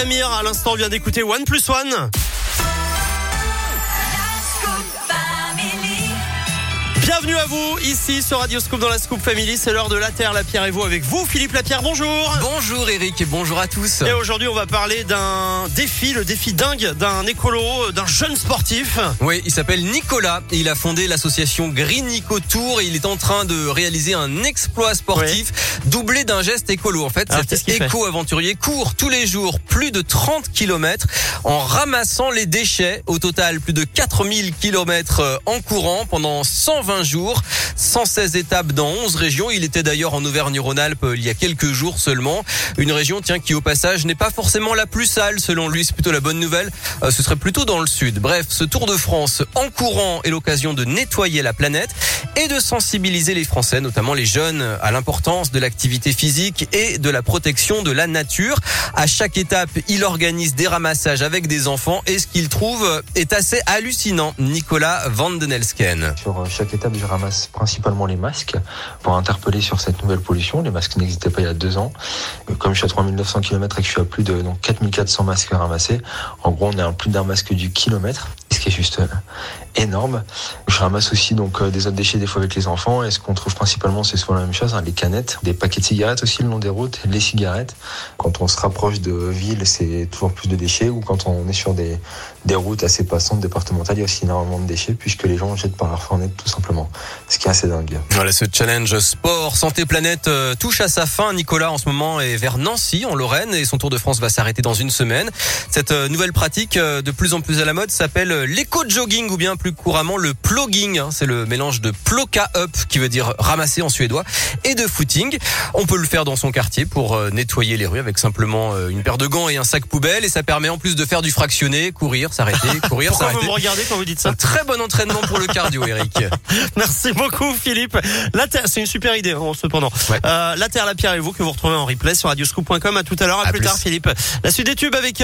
Amir, à l'instant, vient d'écouter One Plus One. Bienvenue à vous, ici sur Radio Scoop dans la Scoop Family. C'est l'heure de la Terre, la Pierre et vous avec vous, Philippe Lapierre. Bonjour. Bonjour Eric et bonjour à tous. Et aujourd'hui, on va parler d'un défi, le défi dingue d'un écolo, d'un jeune sportif. Oui, il s'appelle Nicolas. Il a fondé l'association Green Nico Tour et il est en train de réaliser un exploit sportif doublé d'un geste écolo. En fait, Alors, cet éco-aventurier court tous les jours plus de 30 km en ramassant les déchets. Au total, plus de 4000 km en courant pendant 120 jours, 116 étapes dans 11 régions. Il était d'ailleurs en Auvergne-Rhône-Alpes il y a quelques jours seulement. Une région, tiens, qui au passage n'est pas forcément la plus sale selon lui. C'est plutôt la bonne nouvelle. Euh, ce serait plutôt dans le sud. Bref, ce Tour de France en courant est l'occasion de nettoyer la planète et de sensibiliser les Français, notamment les jeunes, à l'importance de l'activité physique et de la protection de la nature. À chaque étape, il organise des ramassages avec des enfants et ce qu'il trouve est assez hallucinant. Nicolas Van den Elsken. Sur euh, chaque étape, ramasse principalement les masques pour interpeller sur cette nouvelle pollution. Les masques n'existaient pas il y a deux ans. Euh, Comme je suis à 3900 km et que je suis à plus de donc 4400 masques à ramasser, en gros, on est à plus d'un masque du kilomètre, juste euh, énorme. Je ramasse aussi donc euh, des autres déchets des fois avec les enfants. Et ce qu'on trouve principalement, c'est souvent la même chose, hein, les canettes, des paquets de cigarettes aussi le long des routes, les cigarettes. Quand on se rapproche de villes, c'est toujours plus de déchets. Ou quand on est sur des, des routes assez passantes départementales, il y a aussi énormément de déchets puisque les gens jettent par leur fenêtre tout simplement. Ce qui est assez dingue. Voilà, ce challenge sport santé planète euh, touche à sa fin. Nicolas en ce moment est vers Nancy en Lorraine et son Tour de France va s'arrêter dans une semaine. Cette nouvelle pratique de plus en plus à la mode s'appelle l'éco-jogging ou bien plus couramment le plogging. hein. C'est le mélange de ploka up qui veut dire ramasser en suédois et de footing. On peut le faire dans son quartier pour euh, nettoyer les rues avec simplement euh, une paire de gants et un sac poubelle et ça permet en plus de faire du fractionné, courir, s'arrêter, courir, Pourquoi vous s'arrêter. me regardez quand vous dites ça Un très bon entraînement pour le cardio, Eric. Merci beaucoup, Philippe. La Terre, c'est une super idée, hein, cependant. Ouais. Euh, la Terre, la Pierre et vous que vous retrouvez en replay sur radioscoop.com. À tout à l'heure, à, À plus, plus. tard, Philippe. La suite des tubes avec